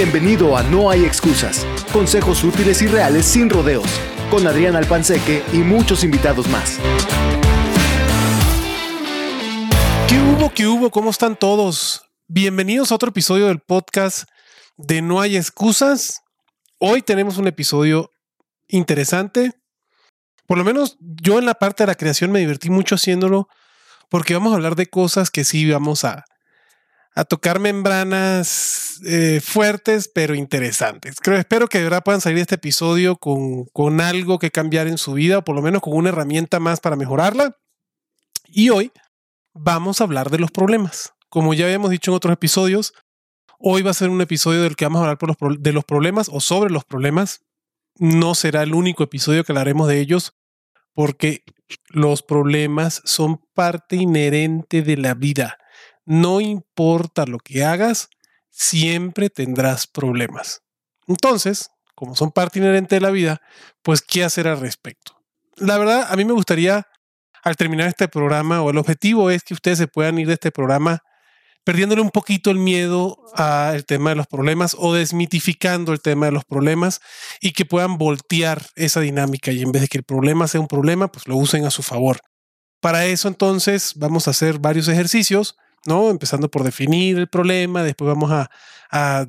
Bienvenido a No hay excusas. Consejos útiles y reales sin rodeos. Con Adrián Alpanseque y muchos invitados más. ¿Qué hubo? ¿Qué hubo? ¿Cómo están todos? Bienvenidos a otro episodio del podcast de No hay excusas. Hoy tenemos un episodio interesante. Por lo menos yo en la parte de la creación me divertí mucho haciéndolo porque vamos a hablar de cosas que sí vamos a, a tocar membranas eh, fuertes pero interesantes. Creo, espero que de verdad puedan salir de este episodio con, con algo que cambiar en su vida o por lo menos con una herramienta más para mejorarla. Y hoy vamos a hablar de los problemas. Como ya habíamos dicho en otros episodios, hoy va a ser un episodio del que vamos a hablar por los, de los problemas o sobre los problemas. No será el único episodio que hablaremos de ellos porque los problemas son parte inherente de la vida no importa lo que hagas, siempre tendrás problemas. Entonces, como son parte inherente de la vida, pues ¿qué hacer al respecto? La verdad, a mí me gustaría, al terminar este programa, o el objetivo es que ustedes se puedan ir de este programa perdiéndole un poquito el miedo al tema de los problemas o desmitificando el tema de los problemas y que puedan voltear esa dinámica y en vez de que el problema sea un problema, pues lo usen a su favor. Para eso entonces vamos a hacer varios ejercicios ¿no? Empezando por definir el problema, después vamos a,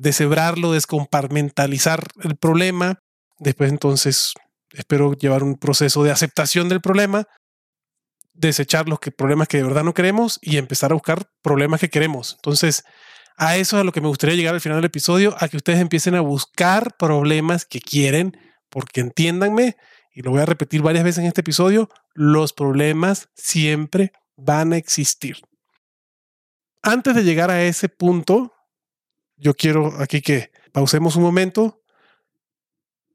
deshebrarlo, descomparmentalizar el problema, después entonces espero llevar un proceso de aceptación del problema, desechar los problemas que de verdad no queremos y empezar a buscar problemas que queremos. Entonces, a eso es a lo que me gustaría llegar al final del episodio, a que ustedes empiecen a buscar problemas que quieren, porque entiéndanme, y lo voy a repetir varias veces en este episodio, los problemas siempre van a existir antes de llegar a ese punto, yo quiero aquí que pausemos un momento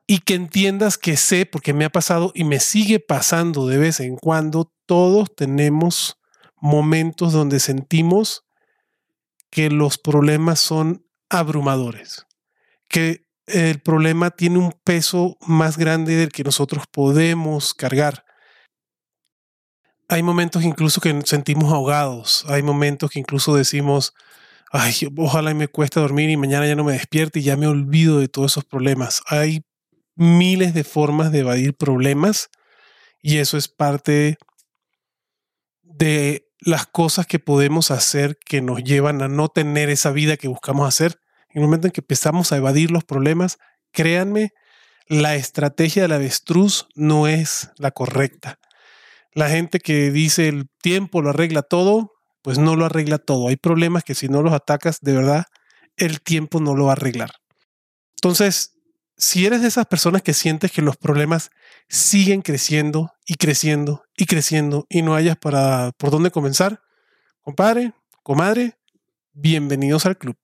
y que entiendas que sé, porque me ha pasado y me sigue pasando de vez en cuando, todos tenemos momentos donde sentimos que los problemas son abrumadores, que el problema tiene un peso más grande del que nosotros podemos cargar hay momentos incluso que sentimos ahogados, hay momentos que incluso decimos, ay, ojalá me cueste dormir y mañana ya no me despierte y ya me olvido de todos esos problemas. Hay miles de formas de evadir problemas y eso es parte de las cosas que podemos hacer que nos llevan a no tener esa vida que buscamos hacer. En el momento en que empezamos a evadir los problemas, créanme, la estrategia del avestruz no es la correcta la gente que dice el tiempo lo arregla todo, pues no lo arregla todo. Hay problemas que si no los atacas, de verdad, el tiempo no lo va a arreglar. Entonces, si eres de esas personas que sientes que los problemas siguen creciendo y creciendo y creciendo y no hayas para por dónde comenzar, compadre, comadre, bienvenidos al club.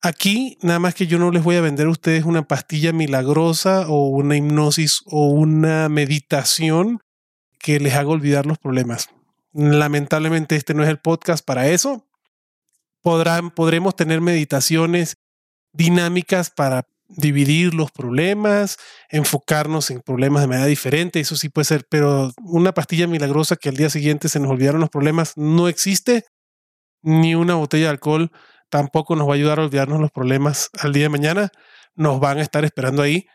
Aquí nada más que yo no les voy a vender a ustedes una pastilla milagrosa o una hipnosis o una meditación que les haga olvidar los problemas. Lamentablemente este no es el podcast para eso. Podrán, podremos tener meditaciones dinámicas para dividir los problemas, enfocarnos en problemas de manera diferente, eso sí puede ser, pero una pastilla milagrosa que al día siguiente se nos olvidaron los problemas no existe, ni una botella de alcohol tampoco nos va a ayudar a olvidarnos los problemas al día de mañana, nos van a estar esperando ahí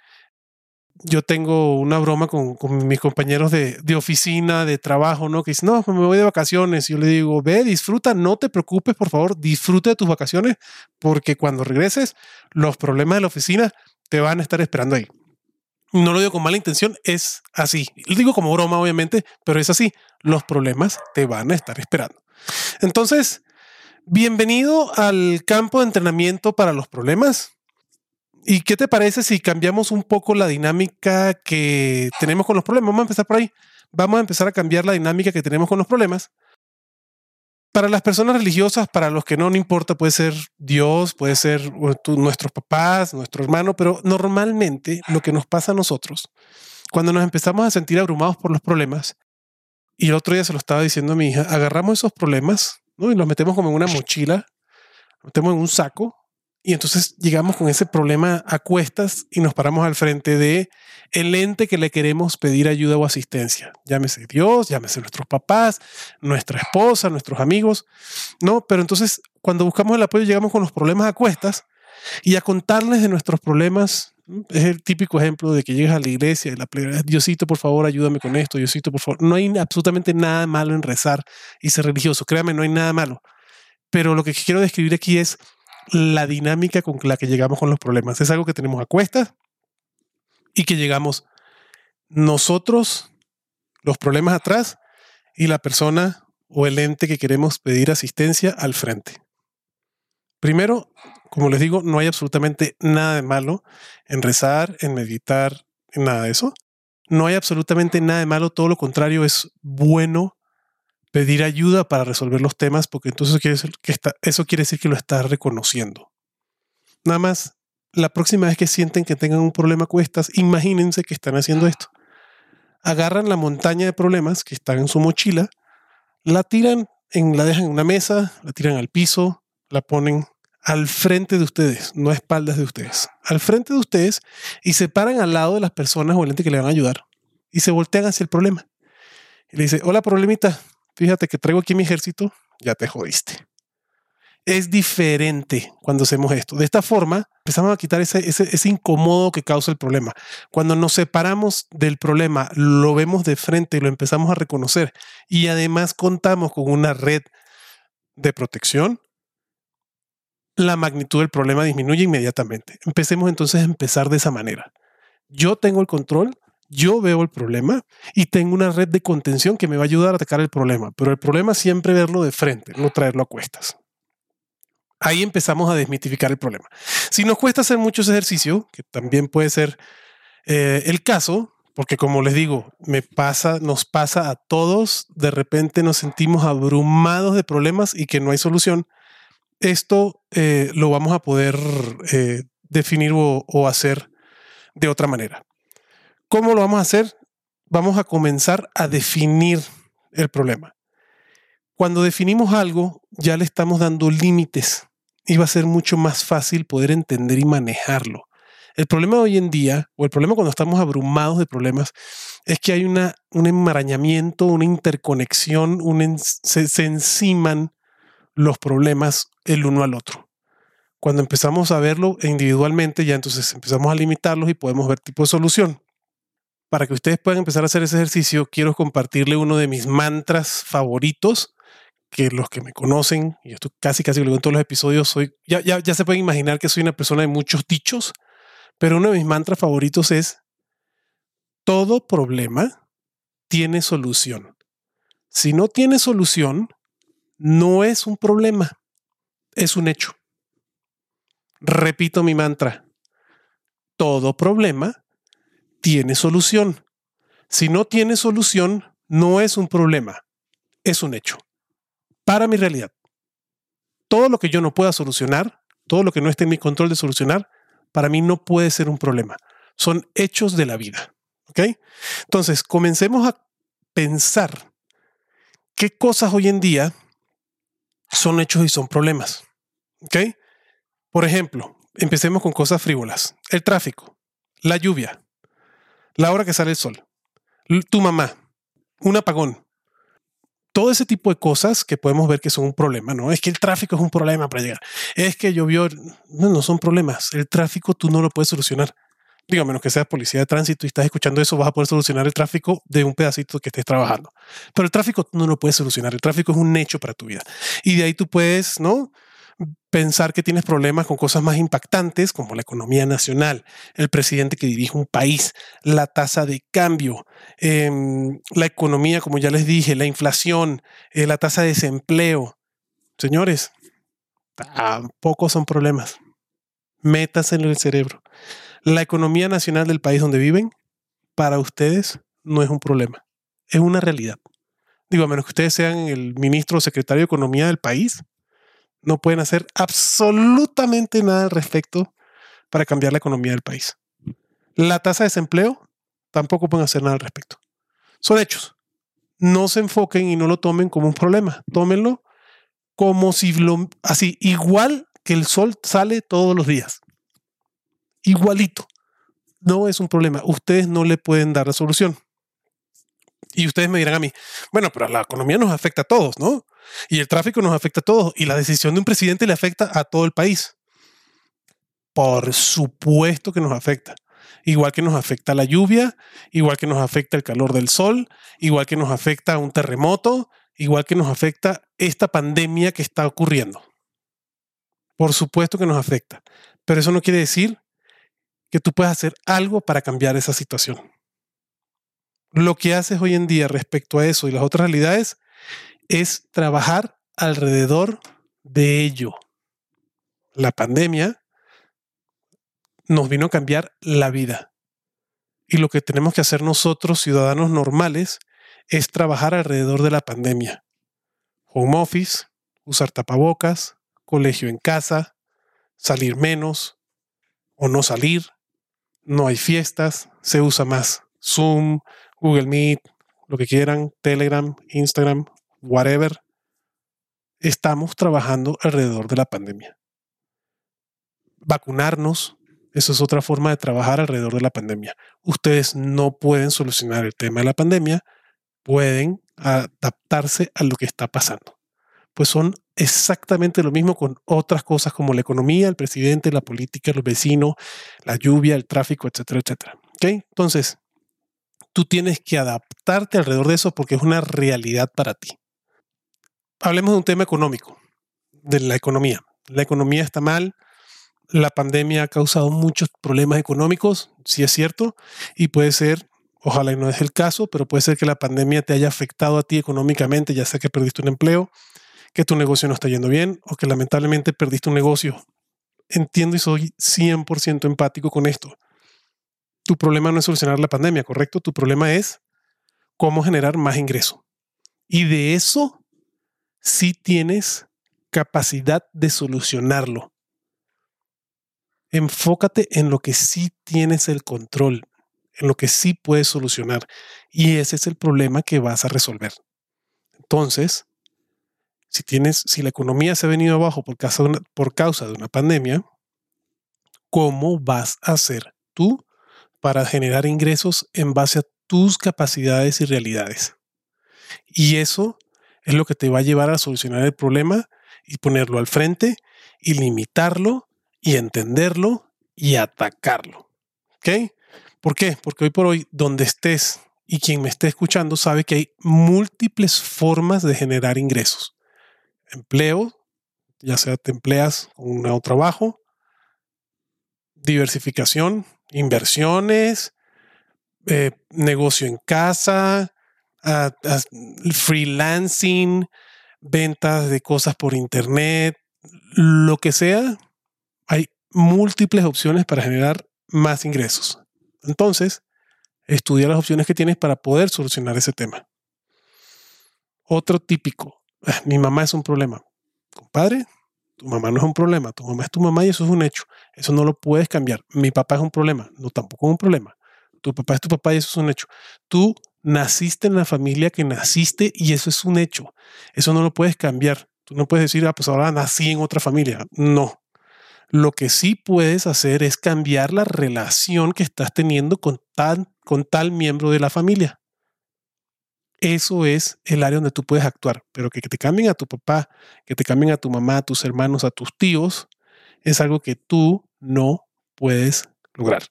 yo tengo una broma con, mis compañeros de, oficina, de trabajo, ¿no? Que dicen, no, pues me voy de vacaciones. Y yo le digo, ve, disfruta, no te preocupes, por favor, disfruta de tus vacaciones, porque cuando regreses, los problemas de la oficina te van a estar esperando ahí. No lo digo con mala intención, es así. Lo digo como broma, obviamente, pero es así. Los problemas te van a estar esperando. Entonces, bienvenido al campo de entrenamiento para los problemas. ¿Y qué te parece si cambiamos un poco la dinámica que tenemos con los problemas? Vamos a empezar por ahí. Vamos a empezar a cambiar la dinámica que tenemos con los problemas. Para las personas religiosas, para los que no, no importa, puede ser Dios, puede ser nuestros papás, nuestro hermano, pero normalmente lo que nos pasa a nosotros, cuando nos empezamos a sentir abrumados por los problemas, y el otro día se lo estaba diciendo a mi hija, agarramos esos problemas ¿no? y los metemos como en una mochila, los metemos en un saco y entonces llegamos con ese problema a cuestas y nos paramos al frente de el ente que le queremos pedir ayuda o asistencia. Llámese Dios, llámese nuestros papás, nuestra esposa, nuestros amigos. No, pero entonces cuando buscamos el apoyo llegamos con los problemas a cuestas y a contarles de nuestros problemas. Es el típico ejemplo de que llegas a la iglesia y la plegaria, Diosito, por favor, ayúdame con esto, Diosito, por favor. No hay absolutamente nada malo en rezar y ser religioso. Créame, no hay nada malo. Pero lo que quiero describir aquí es la dinámica con la que llegamos con los problemas. Es algo que tenemos a cuestas y que llegamos nosotros, los problemas atrás y la persona o el ente que queremos pedir asistencia al frente. Primero, como les digo, no hay absolutamente nada de malo en rezar, en meditar, en nada de eso. No hay absolutamente nada de malo, todo lo contrario, es bueno pedir ayuda para resolver los temas porque entonces quiere decir que está, eso quiere decir que lo estás reconociendo. Nada más, la próxima vez que sienten que tengan un problema cuestas, imagínense que están haciendo esto. Agarran la montaña de problemas que están en su mochila, la tiran, en, la dejan en una mesa, la tiran al piso, la ponen al frente de ustedes, no a espaldas de ustedes, al frente de ustedes y se paran al lado de las personas o que le van a ayudar y se voltean hacia el problema. Y le dice, hola problemita, fíjate que traigo aquí mi ejército, ya te jodiste. Es diferente cuando hacemos esto. De esta forma, empezamos a quitar ese, ese, incómodo que causa el problema. Cuando nos separamos del problema, lo vemos de frente y lo empezamos a reconocer y además contamos con una red de protección, la magnitud del problema disminuye inmediatamente. Empecemos entonces a empezar de esa manera. Yo tengo el control, yo veo el problema y tengo una red de contención que me va a ayudar a atacar el problema, pero el problema es siempre verlo de frente, no traerlo a cuestas. Ahí empezamos a desmitificar el problema. Si nos cuesta hacer muchos ejercicios, que también puede ser eh, el caso, porque como les digo, me pasa, nos pasa a todos, de repente nos sentimos abrumados de problemas y que no hay solución. Esto eh, lo vamos a poder eh, definir o hacer de otra manera. ¿Cómo lo vamos a hacer? Vamos a comenzar a definir el problema. Cuando definimos algo, ya le estamos dando límites y va a ser mucho más fácil poder entender y manejarlo. El problema hoy en día, o el problema cuando estamos abrumados de problemas, es que hay una, un enmarañamiento, una interconexión, se, se enciman los problemas el uno al otro. Cuando empezamos a verlo individualmente, ya entonces empezamos a limitarlos y podemos ver tipo de solución para que ustedes puedan empezar a hacer ese ejercicio, quiero compartirle uno de mis mantras favoritos, que los que me conocen, y esto casi casi lo digo en todos los episodios, soy, ya, ya, ya se pueden imaginar que soy una persona de muchos dichos, pero uno de mis mantras favoritos es, todo problema tiene solución. Si no tiene solución, no es un problema, es un hecho. Repito mi mantra, todo problema tiene solución. Si no tiene solución, no es un problema, es un hecho. Para mi realidad, todo lo que yo no pueda solucionar, todo lo que no esté en mi control de solucionar, para mí no puede ser un problema. Son hechos de la vida. ¿Ok? Entonces, comencemos a pensar qué cosas hoy en día son hechos y son problemas. ¿Ok? Por ejemplo, empecemos con cosas frívolas. El tráfico, la lluvia, la hora que sale el sol, tu mamá, un apagón, todo ese tipo de cosas que podemos ver que son un problema, ¿no? Es que el tráfico es un problema para llegar. Es que llovió. No, no son problemas. El tráfico tú no lo puedes solucionar. Digo, menos que seas policía de tránsito y estás escuchando eso, vas a poder solucionar el tráfico de un pedacito que estés trabajando. Pero el tráfico no lo puedes solucionar. El tráfico es un hecho para tu vida. Y de ahí tú puedes, ¿no? Pensar que tienes problemas con cosas más impactantes como la economía nacional, el presidente que dirige un país, la tasa de cambio, em, la economía, como ya les dije, la inflación, eh, la tasa de desempleo. Señores, tampoco son problemas. Metas en el cerebro. La economía nacional del país donde viven, para ustedes, no es un problema. Es una realidad. Digo, a menos que ustedes sean el ministro o secretario de Economía del país, no pueden hacer absolutamente nada al respecto para cambiar la economía del país. La tasa de desempleo tampoco pueden hacer nada al respecto. Son hechos. No se enfoquen y no lo tomen como un problema. Tómenlo como si lo, así, igual que el sol sale todos los días. Igualito. No es un problema. Ustedes no le pueden dar la solución. Y ustedes me dirán a mí, bueno, pero la economía nos afecta a todos, ¿no? Y el tráfico nos afecta a todos. Y la decisión de un presidente le afecta a todo el país. Por supuesto que nos afecta. Igual que nos afecta la lluvia, igual que nos afecta el calor del sol, igual que nos afecta un terremoto, igual que nos afecta esta pandemia que está ocurriendo. Por supuesto que nos afecta, pero eso no quiere decir que tú puedas hacer algo para cambiar esa situación. Lo que haces hoy en día respecto a eso y las otras realidades es trabajar alrededor de ello. La pandemia nos vino a cambiar la vida. Y lo que tenemos que hacer nosotros, ciudadanos normales, es trabajar alrededor de la pandemia. Home office, usar tapabocas, colegio en casa, salir menos o no salir, no hay fiestas, se usa más Zoom, Google Meet, lo que quieran, Telegram, Instagram, whatever. Estamos trabajando alrededor de la pandemia. Vacunarnos, eso es otra forma de trabajar alrededor de la pandemia. Ustedes no pueden solucionar el tema de la pandemia, pueden adaptarse a lo que está pasando. Pues son exactamente lo mismo con otras cosas como la economía, el presidente, la política, los vecinos, la lluvia, el tráfico, etcétera, etcétera. Entonces, tú tienes que adaptarte alrededor de eso porque es una realidad para ti. Hablemos de un tema económico, de la economía. La economía está mal, la pandemia ha causado muchos problemas económicos, sí es cierto, y puede ser, ojalá y no es el caso, pero puede ser que la pandemia te haya afectado a ti económicamente, ya sea que perdiste un empleo, que tu negocio no está yendo bien o que lamentablemente perdiste un negocio. Entiendo y soy 100% empático con esto. Tu problema no es solucionar la pandemia, ¿correcto? Tu problema es cómo generar más ingreso. Y de eso sí tienes capacidad de solucionarlo enfócate en lo que sí tienes el control, en lo que sí puedes solucionar. Y ese es el problema que vas a resolver. Entonces, si tienes, si la economía se ha venido abajo por causa una, por causa de una pandemia, ¿cómo vas a hacer tú para generar ingresos en base a tus capacidades y realidades? Y eso es lo que te va a llevar a solucionar el problema y ponerlo al frente y limitarlo y entenderlo y atacarlo. ¿Ok? ¿Por qué? Porque hoy por hoy, donde estés y quien me esté escuchando sabe que hay múltiples formas de generar ingresos. Empleo, ya sea te empleas con un nuevo trabajo, diversificación, inversiones, eh, negocio en casa, freelancing, ventas de cosas por internet, lo que sea, hay múltiples opciones para generar más ingresos. Entonces, estudia las opciones que tienes para poder solucionar ese tema. Otro típico, ah, mi mamá es un problema. Compadre, tu mamá no es un problema, tu mamá es tu mamá y eso es un hecho. Eso no lo puedes cambiar. Mi papá es un problema, no tampoco es un problema. Tu papá es tu papá y eso es un hecho. Tú naciste en la familia que naciste y eso es un hecho. Eso no lo puedes cambiar. Tú no puedes decir, ah, pues ahora nací en otra familia. No, lo que sí puedes hacer es cambiar la relación que estás teniendo con tal, con tal miembro de la familia. Eso es el área donde tú puedes actuar, pero que, que te cambien a tu papá, que te cambien a tu mamá, a tus hermanos, a tus tíos, es algo que tú no puedes lograr.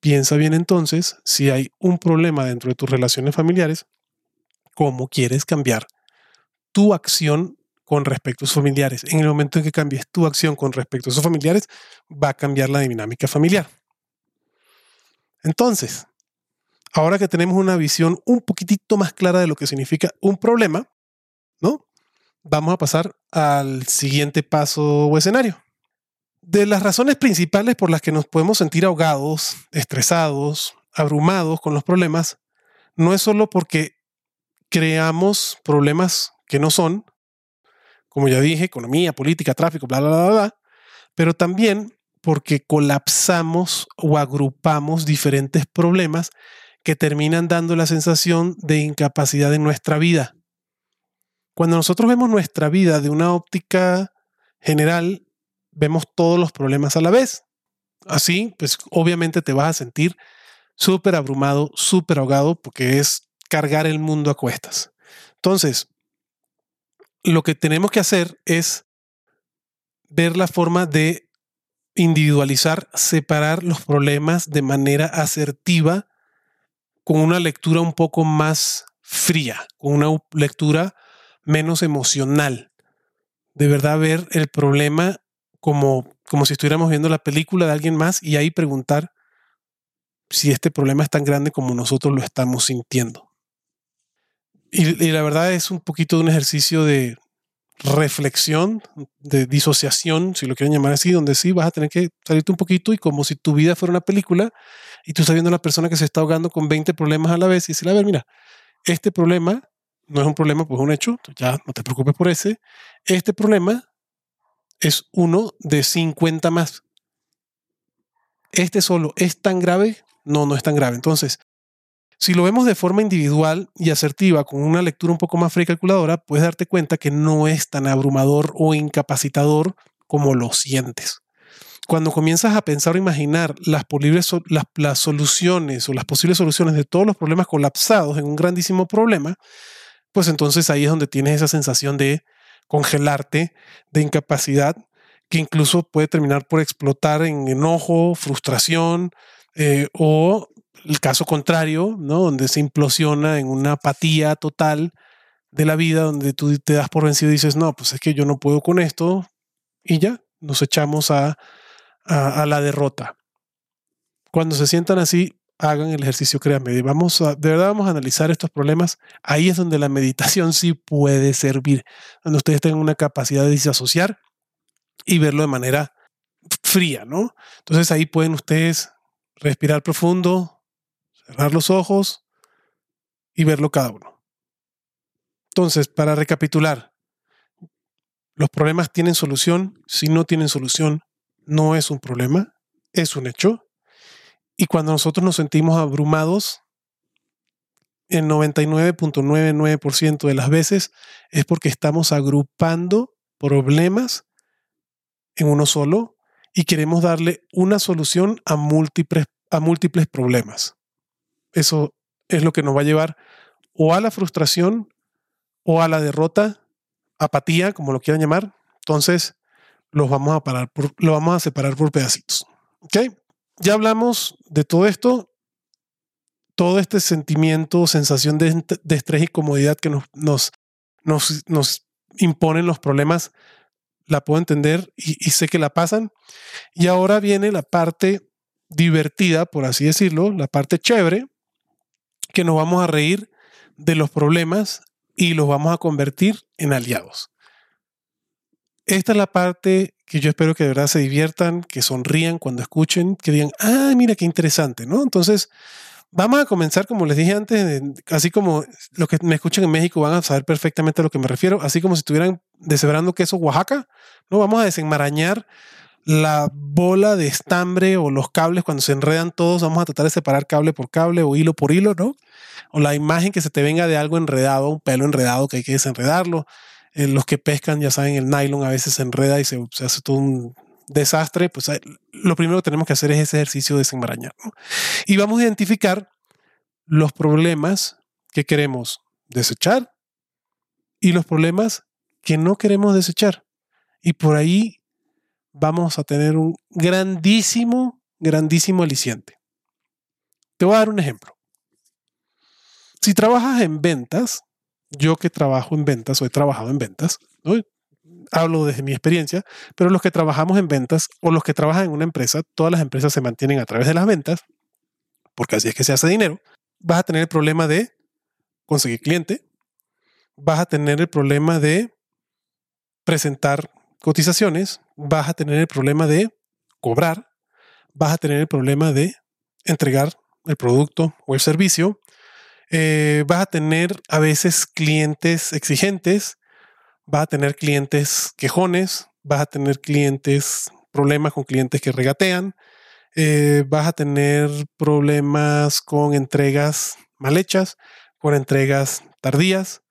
Piensa bien entonces si hay un problema dentro de tus relaciones familiares, cómo quieres cambiar tu acción con respecto a sus familiares. En el momento en que cambies tu acción con respecto a sus familiares, va a cambiar la dinámica familiar. Entonces, ahora que tenemos una visión un poquitito más clara de lo que significa un problema, ¿no? Vamos a pasar al siguiente paso o escenario. De las razones principales por las que nos podemos sentir ahogados, estresados, abrumados con los problemas, no es solo porque creamos problemas que no son, como ya dije, economía, política, tráfico, bla, bla, bla, bla, pero también porque colapsamos o agrupamos diferentes problemas que terminan dando la sensación de incapacidad en nuestra vida. Cuando nosotros vemos nuestra vida de una óptica general, vemos todos los problemas a la vez. Así, pues obviamente te vas a sentir súper abrumado, súper ahogado, porque es cargar el mundo a cuestas. Entonces, lo que tenemos que hacer es ver la forma de individualizar, separar los problemas de manera asertiva con una lectura un poco más fría, con una lectura menos emocional. De verdad ver el problema como, como si estuviéramos viendo la película de alguien más y ahí preguntar si este problema es tan grande como nosotros lo estamos sintiendo. Y, la verdad es un poquito de un ejercicio de, reflexión, de disociación, si lo quieren llamar así, donde sí vas a tener que salirte un poquito y como si tu vida fuera una película y tú estás viendo a la persona que se está ahogando con 20 problemas a la vez y decirle, a ver, mira, este problema no es un problema, pues es un hecho, ya no te preocupes por ese. Este problema es uno de 50 más. Este solo es tan grave, no, no es tan grave. Entonces, si lo vemos de forma individual y asertiva, con una lectura un poco más fría y calculadora, puedes darte cuenta que no es tan abrumador o incapacitador como lo sientes. Cuando comienzas a pensar o imaginar las, posibles, las, las soluciones o las posibles soluciones de todos los problemas colapsados en un grandísimo problema, pues entonces ahí es donde tienes esa sensación de congelarte, de incapacidad, que incluso puede terminar por explotar en enojo, frustración eh, o el caso contrario, ¿no? Donde se implosiona en una apatía total de la vida, donde tú te das por vencido y dices, no, pues es que yo no puedo con esto, y ya, nos echamos a, a, la derrota. Cuando se sientan así, hagan el ejercicio, créanme, vamos de verdad vamos a analizar estos problemas. Ahí es donde la meditación sí puede servir, donde ustedes tengan una capacidad de disasociar y verlo de manera fría, ¿no? Entonces ahí pueden ustedes respirar profundo, cerrar los ojos y verlo cada uno. Entonces, para recapitular, los problemas tienen solución. Si no tienen solución, no es un problema, es un hecho. Y cuando nosotros nos sentimos abrumados, el 99.99% de las veces es porque estamos agrupando problemas en uno solo y queremos darle una solución a múltiples, a múltiples problemas eso es lo que nos va a llevar o a la frustración o a la derrota, apatía, como lo quieran llamar. Entonces, los vamos a parar lo vamos a separar por pedacitos. ¿Ok? Ya hablamos de todo esto, todo este sentimiento, sensación de, estrés y comodidad que nos, nos, nos, imponen los problemas, la puedo entender y, y sé que la pasan. Y ahora viene la parte divertida, por así decirlo, la parte chévere, que nos vamos a reír de los problemas y los vamos a convertir en aliados. Esta es la parte que yo espero que de verdad se diviertan, que sonrían cuando escuchen, que digan, ah, mira qué interesante, ¿no? Entonces, vamos a comenzar, como les dije antes, así como los que me escuchan en México van a saber perfectamente a lo que me refiero, así como si estuvieran deshebrando queso Oaxaca, ¿no? Vamos a desenmarañar la bola de estambre o los cables cuando se enredan todos, vamos a tratar de separar cable por cable o hilo por hilo, ¿no? O la imagen que se te venga de algo enredado, un pelo enredado que hay que desenredarlo. Los que pescan, ya saben, el nylon a veces se enreda y se, hace todo un desastre. Pues lo primero que tenemos que hacer es ese ejercicio de desenmarañar. Y vamos a identificar los problemas que queremos desechar y los problemas que no queremos desechar. Y por ahí vamos a tener un grandísimo, grandísimo aliciente. Te voy a dar un ejemplo. Si trabajas en ventas, yo que trabajo en ventas o he trabajado en ventas, hablo desde mi experiencia, pero los que trabajamos en ventas o los que trabajan en una empresa, todas las empresas se mantienen a través de las ventas, porque así es que se hace dinero, vas a tener el problema de conseguir cliente, vas a tener el problema de presentar cotizaciones, vas a tener el problema de cobrar, vas a tener el problema de entregar el producto o el servicio, eh, vas a tener a veces clientes exigentes, vas a tener clientes quejones, vas a tener clientes, problemas con clientes que regatean, eh, vas a tener problemas con entregas mal hechas, con entregas tardías.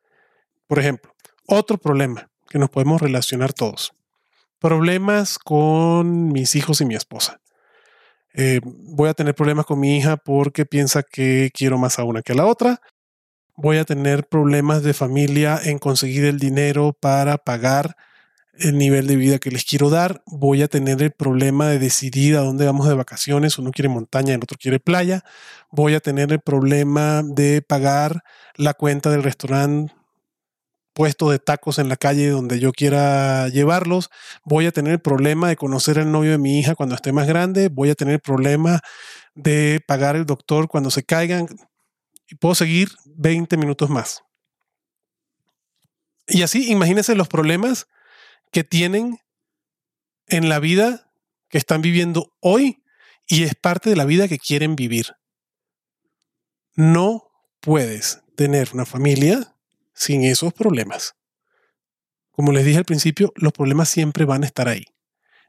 Por ejemplo, otro problema que nos podemos relacionar todos problemas con mis hijos y mi esposa. Eh, voy a tener problemas con mi hija porque piensa que quiero más a una que a la otra. Voy a tener problemas de familia en conseguir el dinero para pagar el nivel de vida que les quiero dar, voy a tener el problema de decidir a dónde vamos de vacaciones, uno quiere montaña, el otro quiere playa, voy a tener el problema de pagar la cuenta del restaurante puesto de tacos en la calle donde yo quiera llevarlos, voy a tener el problema de conocer al novio de mi hija cuando esté más grande, voy a tener el problema de pagar el doctor cuando se caigan y puedo seguir 20 minutos más. Y así, imagínense los problemas que tienen en la vida que están viviendo hoy y es parte de la vida que quieren vivir. No puedes tener una familia sin esos problemas. Como les dije al principio, los problemas siempre van a estar ahí.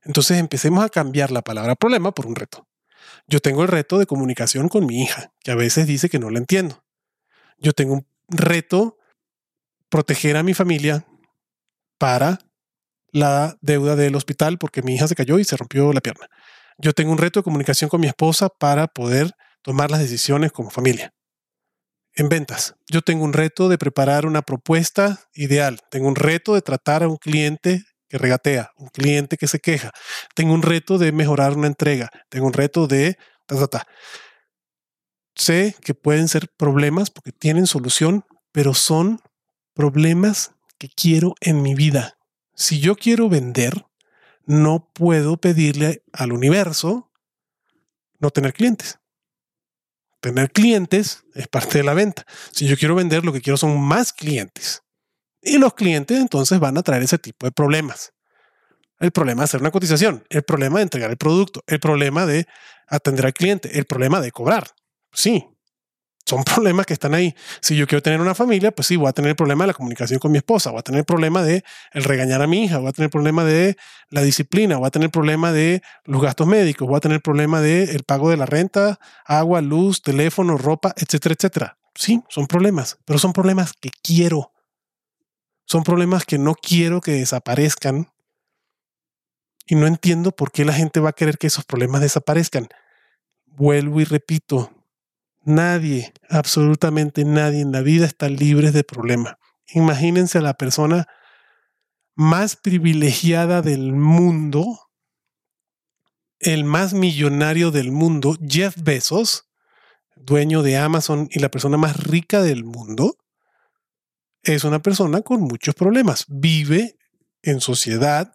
Entonces empecemos a cambiar la palabra problema por un reto. Yo tengo el reto de comunicación con mi hija, que a veces dice que no la entiendo. Yo tengo un reto proteger a mi familia para la deuda del hospital porque mi hija se cayó y se rompió la pierna. Yo tengo un reto de comunicación con mi esposa para poder tomar las decisiones como familia en ventas. Yo tengo un reto de preparar una propuesta ideal. Tengo un reto de tratar a un cliente que regatea, un cliente que se queja. Tengo un reto de mejorar una entrega. Tengo un reto de... Sé que pueden ser problemas porque tienen solución, pero son problemas que quiero en mi vida. Si yo quiero vender, no puedo pedirle al universo no tener clientes tener clientes es parte de la venta. Si yo quiero vender, lo que quiero son más clientes. Y los clientes entonces van a traer ese tipo de problemas. El problema de hacer una cotización, el problema de entregar el producto, el problema de atender al cliente, el problema de cobrar. Sí, son problemas que están ahí. Si yo quiero tener una familia, pues sí, voy a tener el problema de la comunicación con mi esposa, voy a tener el problema de el regañar a mi hija, voy a tener el problema de la disciplina, voy a tener el problema de los gastos médicos, voy a tener el problema de pago de la renta, agua, luz, teléfono, ropa, etcétera, etcétera. Sí, son problemas, pero son problemas que quiero. Son problemas que no quiero que desaparezcan. Y no entiendo por qué la gente va a querer que esos problemas desaparezcan. Vuelvo y repito, Nadie, absolutamente nadie en la vida está libre de problemas. Imagínense a la persona más privilegiada del mundo, el más millonario del mundo, Jeff Bezos, dueño de Amazon y la persona más rica del mundo, es una persona con muchos problemas. Vive en sociedad,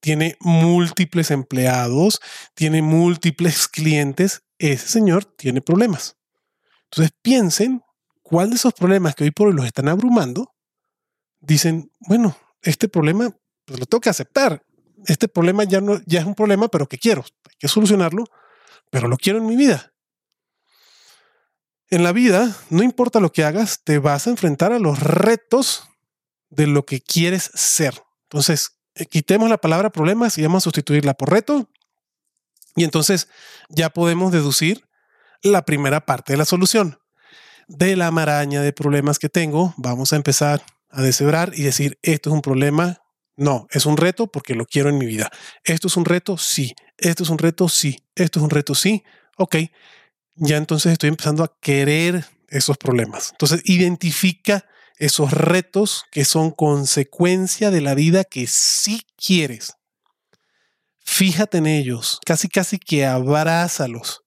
tiene múltiples empleados, tiene múltiples clientes. Ese señor tiene problemas. Entonces piensen cuál de esos problemas que hoy por hoy los están abrumando, dicen, bueno, este problema pues lo tengo que aceptar. Este problema ya, no, ya es un problema, pero que quiero. Hay que solucionarlo, pero lo quiero en mi vida. En la vida, no importa lo que hagas, te vas a enfrentar a los retos de lo que quieres ser. Entonces, eh, quitemos la palabra problemas y vamos a sustituirla por reto. Y entonces ya podemos deducir la primera parte de la solución. De la maraña de problemas que tengo, vamos a empezar a deshebrar y decir, esto es un problema, no, es un reto porque lo quiero en mi vida. Esto es un reto, sí. Esto es un reto, sí. Esto es un reto, sí. Ok, ya entonces estoy empezando a querer esos problemas. Entonces, identifica esos retos que son consecuencia de la vida que sí quieres. Fíjate en ellos, casi casi que abrázalos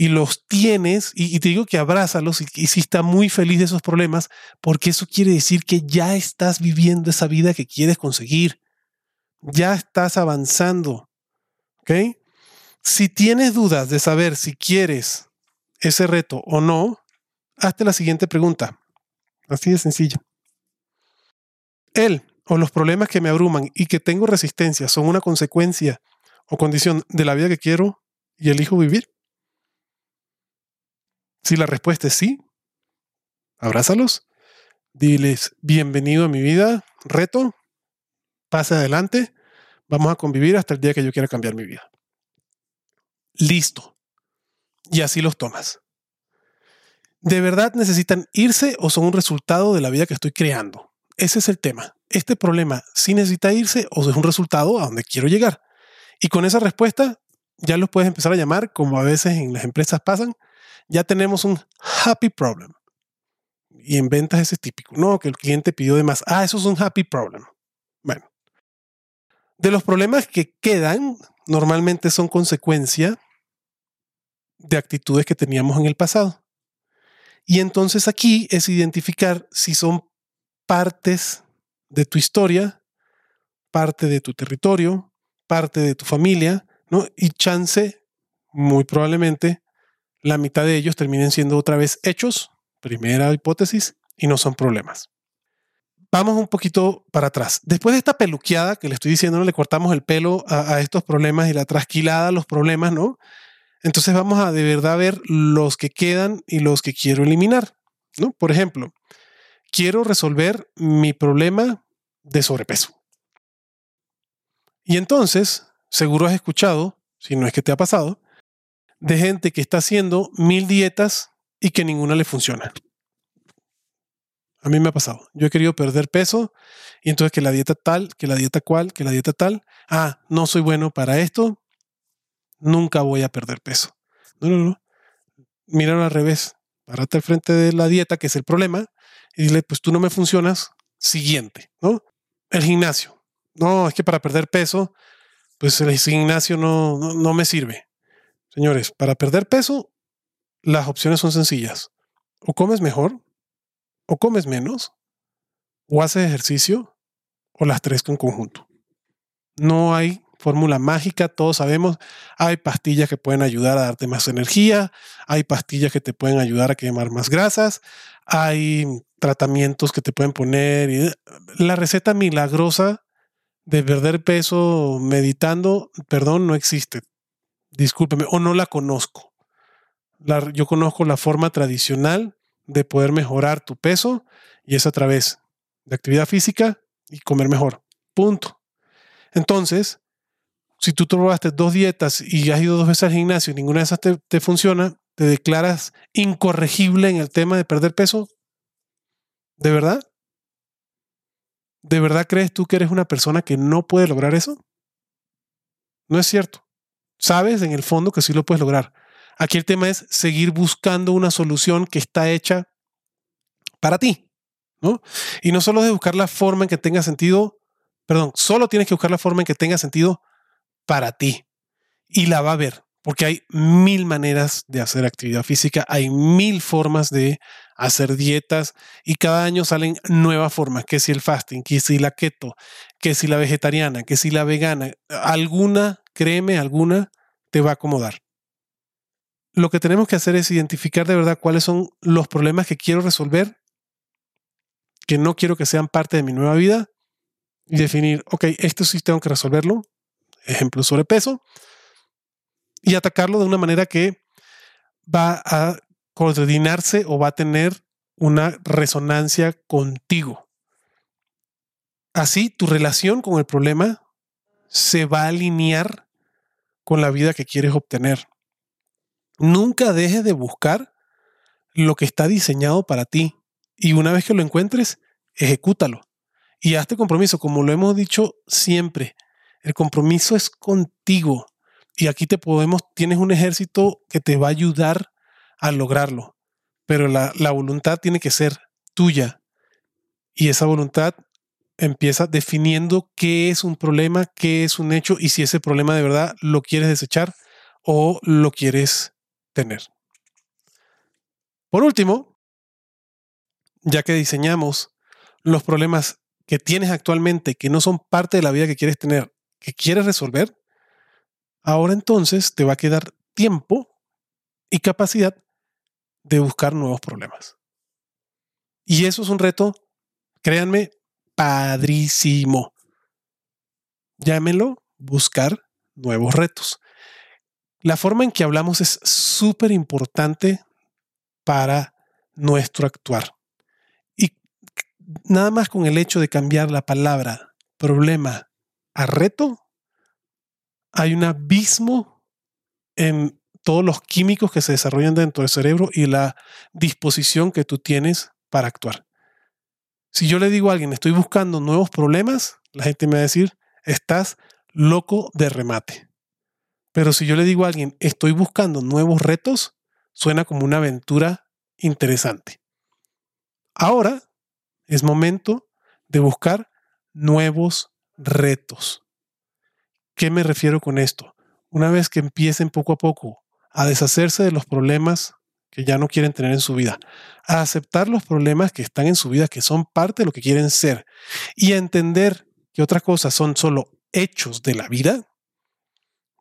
y los tienes, y, te digo que abrázalos y, si está muy feliz de esos problemas, porque eso quiere decir que ya estás viviendo esa vida que quieres conseguir. Ya estás avanzando. ¿Ok? Si tienes dudas de saber si quieres ese reto o no, hazte la siguiente pregunta. Así de sencillo. Él o los problemas que me abruman y que tengo resistencia son una consecuencia o condición de la vida que quiero y elijo vivir. Si la respuesta es sí, abrázalos, diles bienvenido a mi vida, reto, pase adelante, vamos a convivir hasta el día que yo quiera cambiar mi vida. Listo. Y así los tomas. ¿De verdad necesitan irse o son un resultado de la vida que estoy creando? Ese es el tema. Este problema sí necesita irse o es un resultado a donde quiero llegar. Y con esa respuesta ya los puedes empezar a llamar, como a veces en las empresas pasan, ya tenemos un happy problem. Y en ventas ese es típico, ¿no? Que el cliente pidió de más. Ah, eso es un happy problem. Bueno, De los problemas que quedan, normalmente son consecuencia de actitudes que teníamos en el pasado. Y entonces aquí es identificar si son partes de tu historia, parte de tu territorio, parte de tu familia, ¿no? Y chance, muy probablemente, la mitad de ellos terminen siendo otra vez hechos, primera hipótesis, y no son problemas. Vamos un poquito para atrás. Después de esta peluqueada que le estoy diciendo, ¿no? le cortamos el pelo a, a estos problemas y la trasquilada a los problemas, ¿no? Entonces vamos a de verdad ver los que quedan y los que quiero eliminar, ¿no? Por ejemplo, quiero resolver mi problema de sobrepeso. Y entonces, seguro has escuchado, si no es que te ha pasado, de gente que está haciendo mil dietas y que ninguna le funciona. A mí me ha pasado. Yo he querido perder peso y entonces que la dieta tal, que la dieta cual, que la dieta tal. Ah, no soy bueno para esto. Nunca voy a perder peso. No, no, no. Míralo al revés. Párate al frente de la dieta, que es el problema, y dile, pues tú no me funcionas. Siguiente, ¿no? El gimnasio. No, es que para perder peso, pues el gimnasio no, no, no me sirve. Señores, para perder peso, las opciones son sencillas. O comes mejor, o comes menos, o haces ejercicio, o las tres en conjunto. No hay fórmula mágica, todos sabemos, hay pastillas que pueden ayudar a darte más energía, hay pastillas que te pueden ayudar a quemar más grasas, hay tratamientos que te pueden poner. La receta milagrosa de perder peso meditando, perdón, no existe. Discúlpeme, o no la conozco. yo conozco la forma tradicional de poder mejorar tu peso y es a través de actividad física y comer mejor. Punto. Entonces, si tú probaste dos dietas y has ido dos veces al gimnasio y ninguna de esas te, funciona, te declaras incorregible en el tema de perder peso. ¿De verdad? ¿De verdad crees tú que eres una persona que no puede lograr eso? No es cierto. Sabes en el fondo que sí lo puedes lograr. Aquí el tema es seguir buscando una solución que está hecha para ti, ¿no? Y no solo de buscar la forma en que tenga sentido, perdón, solo tienes que buscar la forma en que tenga sentido para ti. Y la va a ver, porque hay mil maneras de hacer actividad física, hay mil formas de hacer dietas y cada año salen nuevas formas, que si el fasting, que si la keto, que si la vegetariana, que si la vegana, alguna, créeme, alguna te va a acomodar lo que tenemos que hacer es identificar de verdad cuáles son los problemas que quiero resolver, que no quiero que sean parte de mi nueva vida, y definir, ok, esto sí tengo que resolverlo, ejemplo, sobrepeso, y atacarlo de una manera que va a coordinarse o va a tener una resonancia contigo. Así, tu relación con el problema se va a alinear con la vida que quieres obtener. Nunca dejes de buscar lo que está diseñado para ti. Y una vez que lo encuentres, ejecútalo. Y hazte compromiso, como lo hemos dicho siempre. El compromiso es contigo. Y aquí te podemos, tienes un ejército que te va a ayudar a lograrlo. Pero la, la voluntad tiene que ser tuya. Y esa voluntad empieza definiendo qué es un problema, qué es un hecho y si ese problema de verdad lo quieres desechar o lo quieres tener. Por último, ya que diseñamos los problemas que tienes actualmente, que no son parte de la vida que quieres tener, que quieres resolver, ahora entonces te va a quedar tiempo y capacidad de buscar nuevos problemas. Y eso es un reto, créanme, padrísimo. Llámenlo buscar nuevos retos la forma en que hablamos es súper importante para nuestro actuar. Y nada más con el hecho de cambiar la palabra problema a reto, hay un abismo en todos los químicos que se desarrollan dentro del cerebro y la disposición que tú tienes para actuar. Si yo le digo a alguien, estoy buscando nuevos problemas, la gente me va a decir, estás loco de remate. Pero si yo le digo a alguien, estoy buscando nuevos retos, suena como una aventura interesante. Ahora es momento de buscar nuevos retos. ¿Qué me refiero con esto? Una vez que empiecen poco a poco a deshacerse de los problemas que ya no quieren tener en su vida, a aceptar los problemas que están en su vida, que son parte de lo que quieren ser, y a entender que otras cosas son solo hechos de la vida,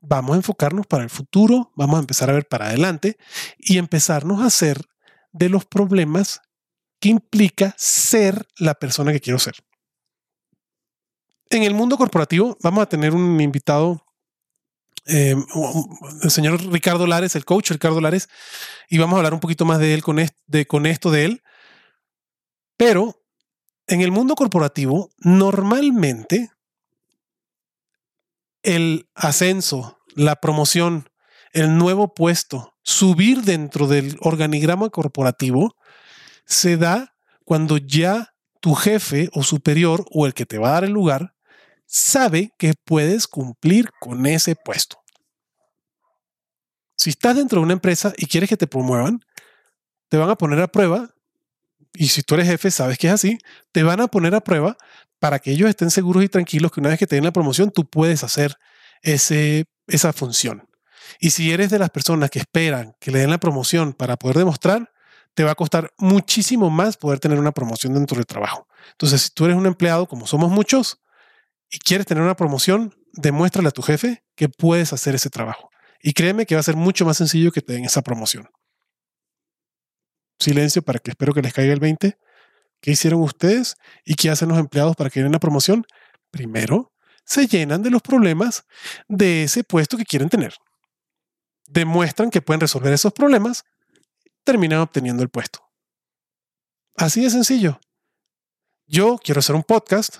vamos a enfocarnos para el futuro, vamos a empezar a ver para adelante y empezarnos a hacer de los problemas que implica ser la persona que quiero ser. En el mundo corporativo vamos a tener un invitado, eh, el señor Ricardo Lares, el coach Ricardo Lares, y vamos a hablar un poquito más de él con, de, con esto de él. Pero en el mundo corporativo, normalmente el ascenso, la promoción, el nuevo puesto, subir dentro del organigrama corporativo, se da cuando ya tu jefe o superior o el que te va a dar el lugar sabe que puedes cumplir con ese puesto. Si estás dentro de una empresa y quieres que te promuevan, te van a poner a prueba, y si tú eres jefe, sabes que es así, te van a poner a prueba para que ellos estén seguros y tranquilos que una vez que te den la promoción, tú puedes hacer ese, esa función. Y si eres de las personas que esperan que le den la promoción para poder demostrar, te va a costar muchísimo más poder tener una promoción dentro del trabajo. Entonces, si tú eres un empleado, como somos muchos, y quieres tener una promoción, demuéstrale a tu jefe que puedes hacer ese trabajo. Y créeme que va a ser mucho más sencillo que te den esa promoción. Silencio para que espero que les caiga el 20. ¿Qué hicieron ustedes y qué hacen los empleados para que den la promoción? Primero, se llenan de los problemas de ese puesto que quieren tener. Demuestran que pueden resolver esos problemas, terminan obteniendo el puesto. Así de sencillo. Yo quiero hacer un podcast,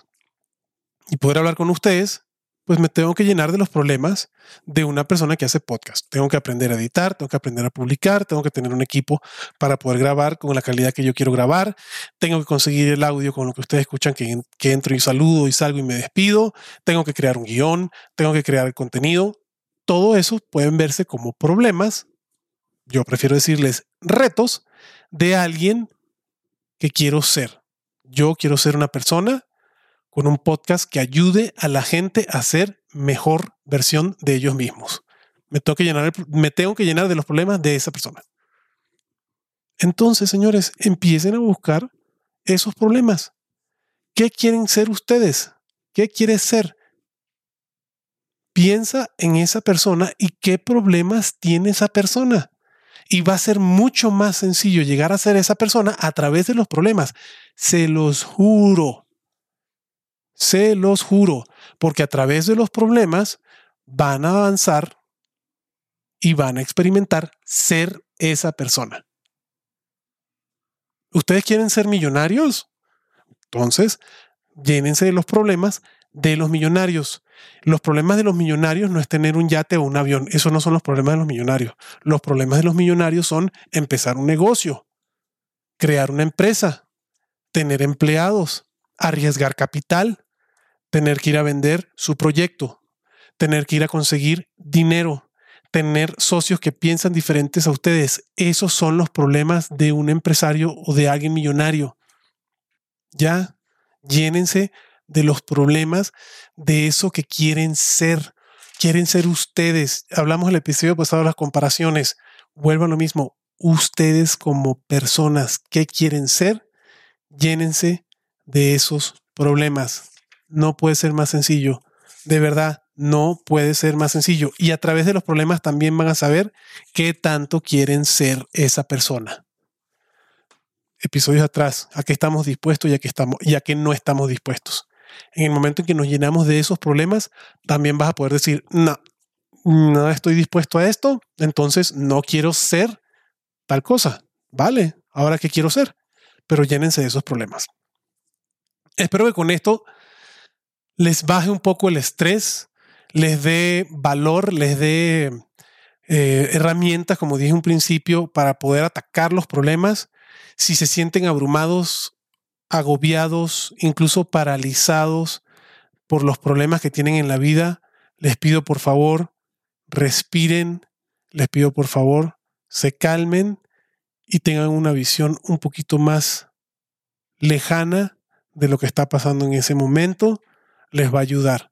y poder hablar con ustedes, pues me tengo que llenar de los problemas de una persona que hace podcast. Tengo que aprender a editar, tengo que aprender a publicar, tengo que tener un equipo para poder grabar con la calidad que yo quiero grabar, tengo que conseguir el audio con lo que ustedes escuchan, que, que entro y saludo y salgo y me despido, tengo que crear un guion, tengo que crear el contenido. Todo eso pueden verse como problemas, yo prefiero decirles retos de alguien que quiero ser. Yo quiero ser una persona con un podcast que ayude a la gente a ser mejor versión de ellos mismos. Me tengo que llenar, me tengo que llenar de los problemas de esa persona. Entonces, señores, empiecen a buscar esos problemas. ¿Qué quieren ser ustedes? ¿Qué quieres ser? Piensa en esa persona y qué problemas tiene esa persona. Y va a ser mucho más sencillo llegar a ser esa persona a través de los problemas. Se los juro. Se los juro, porque a través de los problemas van a avanzar y van a experimentar ser esa persona. ¿Ustedes quieren ser millonarios? Entonces, llénense de los problemas de los millonarios. Los problemas de los millonarios no es tener un yate o un avión. Esos no son los problemas de los millonarios. Los problemas de los millonarios son empezar un negocio, crear una empresa, tener empleados, arriesgar capital, tener que ir a vender su proyecto, tener que ir a conseguir dinero, tener socios que piensan diferentes a ustedes. Esos son los problemas de un empresario o de alguien millonario. Ya, llénense de los problemas de eso que quieren ser. Quieren ser ustedes. Hablamos el episodio pasado de las comparaciones. Vuelvan lo mismo. Ustedes como personas que quieren ser, llénense de esos problemas no puede ser más sencillo. De verdad, no puede ser más sencillo. Y a través de los problemas también van a saber qué tanto quieren ser esa persona. Episodios atrás, a qué estamos dispuestos y a qué, estamos, y a no estamos dispuestos. En el momento en que nos llenamos de esos problemas, también vas a poder decir, no, no estoy dispuesto a esto, entonces no quiero ser tal cosa. Vale, ahora qué quiero ser, pero llénense de esos problemas. Espero que con esto les baje un poco el estrés, les dé valor, les dé eh, herramientas, como dije en un principio, para poder atacar los problemas. Si se sienten abrumados, agobiados, incluso paralizados por los problemas que tienen en la vida, les pido por favor, respiren, les pido por favor, se calmen y tengan una visión un poquito más lejana de lo que está pasando en ese momento les va a ayudar.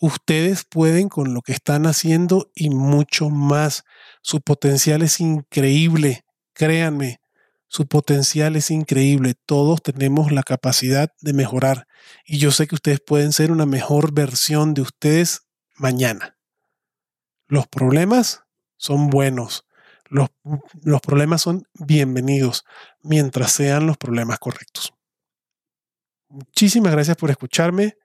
Ustedes pueden con lo que están haciendo y mucho más. Su potencial es increíble, créanme, su potencial es increíble. Todos tenemos la capacidad de mejorar y yo sé que ustedes pueden ser una mejor versión de ustedes mañana. Los problemas son buenos. Los, los, problemas son bienvenidos mientras sean los problemas correctos. Muchísimas gracias por escucharme.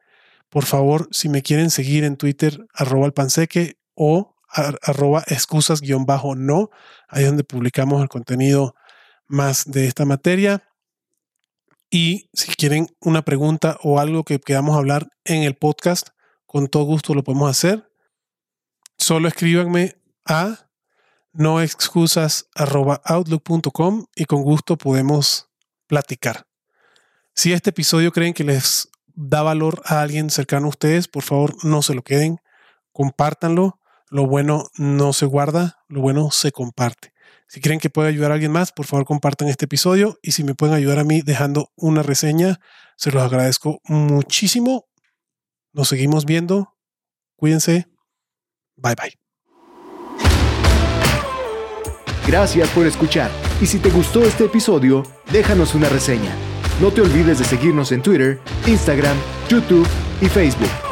Por favor, si me quieren seguir en Twitter, arroba el panseque o arroba excusas-no, ahí es donde publicamos el contenido más de esta materia. Y si quieren una pregunta o algo que queramos hablar en el podcast, con todo gusto lo podemos hacer. Solo escríbanme a noexcusas.outlook.com y con gusto podemos platicar. Si este episodio creen que les da valor a alguien cercano a ustedes, por favor no se lo queden, compártanlo. Lo bueno no se guarda, lo bueno se comparte. Si creen que puede ayudar a alguien más, por favor compartan este episodio y si me pueden ayudar a mí dejando una reseña, se los agradezco muchísimo. Nos seguimos viendo. Cuídense. Bye bye. Gracias por escuchar. Y si te gustó este episodio, déjanos una reseña. No te olvides de seguirnos en Twitter, Instagram, YouTube y Facebook.